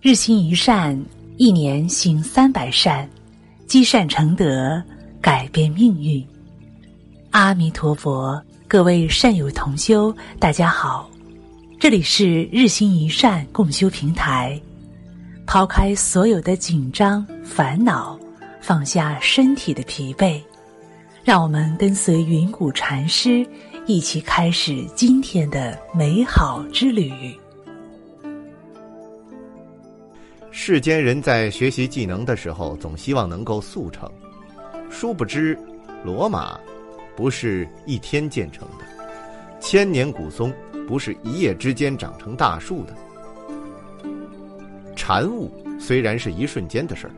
日行一善，一年行三百善，积善成德，改变命运。阿弥陀佛，各位善友同修，大家好，这里是日行一善共修平台。抛开所有的紧张烦恼，放下身体的疲惫，让我们跟随云谷禅师一起开始今天的美好之旅。世间人在学习技能的时候，总希望能够速成，殊不知，罗马不是一天建成的，千年古松不是一夜之间长成大树的。禅悟虽然是一瞬间的事儿，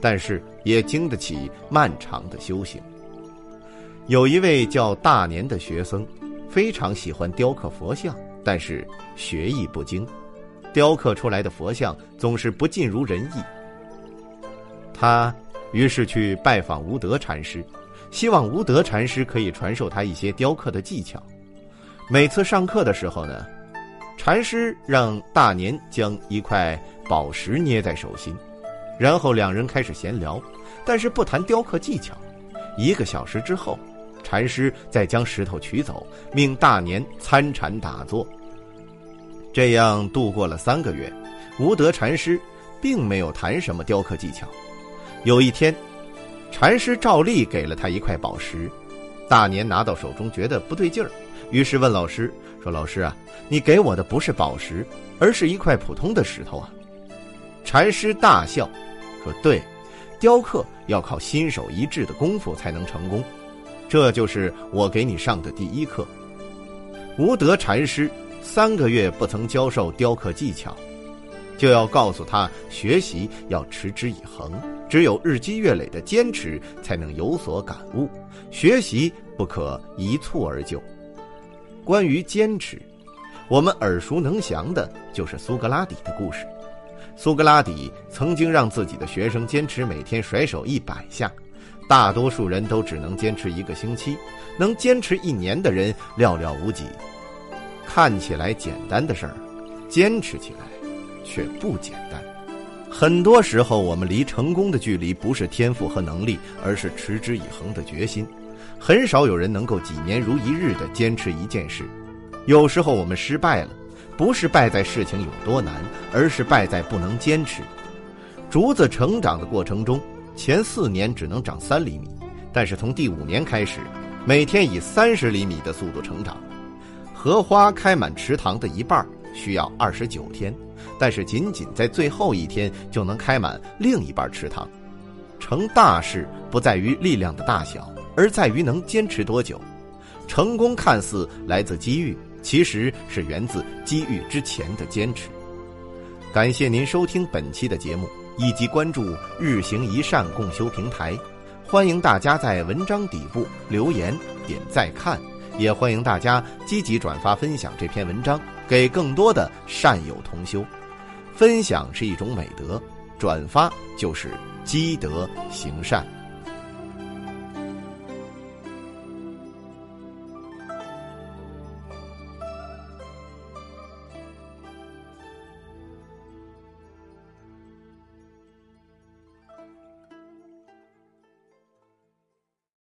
但是也经得起漫长的修行。有一位叫大年的学僧，非常喜欢雕刻佛像，但是学艺不精，雕刻出来的佛像总是不尽如人意。他于是去拜访无德禅师，希望无德禅师可以传授他一些雕刻的技巧。每次上课的时候呢，禅师让大年将一块。宝石捏在手心，然后两人开始闲聊，但是不谈雕刻技巧。一个小时之后，禅师再将石头取走，命大年参禅打坐。这样度过了三个月，无德禅师并没有谈什么雕刻技巧。有一天，禅师照例给了他一块宝石，大年拿到手中觉得不对劲儿，于是问老师说：“老师啊，你给我的不是宝石，而是一块普通的石头啊。”禅师大笑，说：“对，雕刻要靠心手一致的功夫才能成功，这就是我给你上的第一课。”无德禅师三个月不曾教授雕刻技巧，就要告诉他学习要持之以恒，只有日积月累的坚持才能有所感悟，学习不可一蹴而就。关于坚持，我们耳熟能详的就是苏格拉底的故事。苏格拉底曾经让自己的学生坚持每天甩手一百下，大多数人都只能坚持一个星期，能坚持一年的人寥寥无几。看起来简单的事儿，坚持起来却不简单。很多时候，我们离成功的距离不是天赋和能力，而是持之以恒的决心。很少有人能够几年如一日的坚持一件事。有时候我们失败了。不是败在事情有多难，而是败在不能坚持。竹子成长的过程中，前四年只能长三厘米，但是从第五年开始，每天以三十厘米的速度成长。荷花开满池塘的一半需要二十九天，但是仅仅在最后一天就能开满另一半池塘。成大事不在于力量的大小，而在于能坚持多久。成功看似来自机遇。其实是源自机遇之前的坚持。感谢您收听本期的节目，以及关注“日行一善”共修平台。欢迎大家在文章底部留言点赞看，也欢迎大家积极转发分享这篇文章给更多的善友同修。分享是一种美德，转发就是积德行善。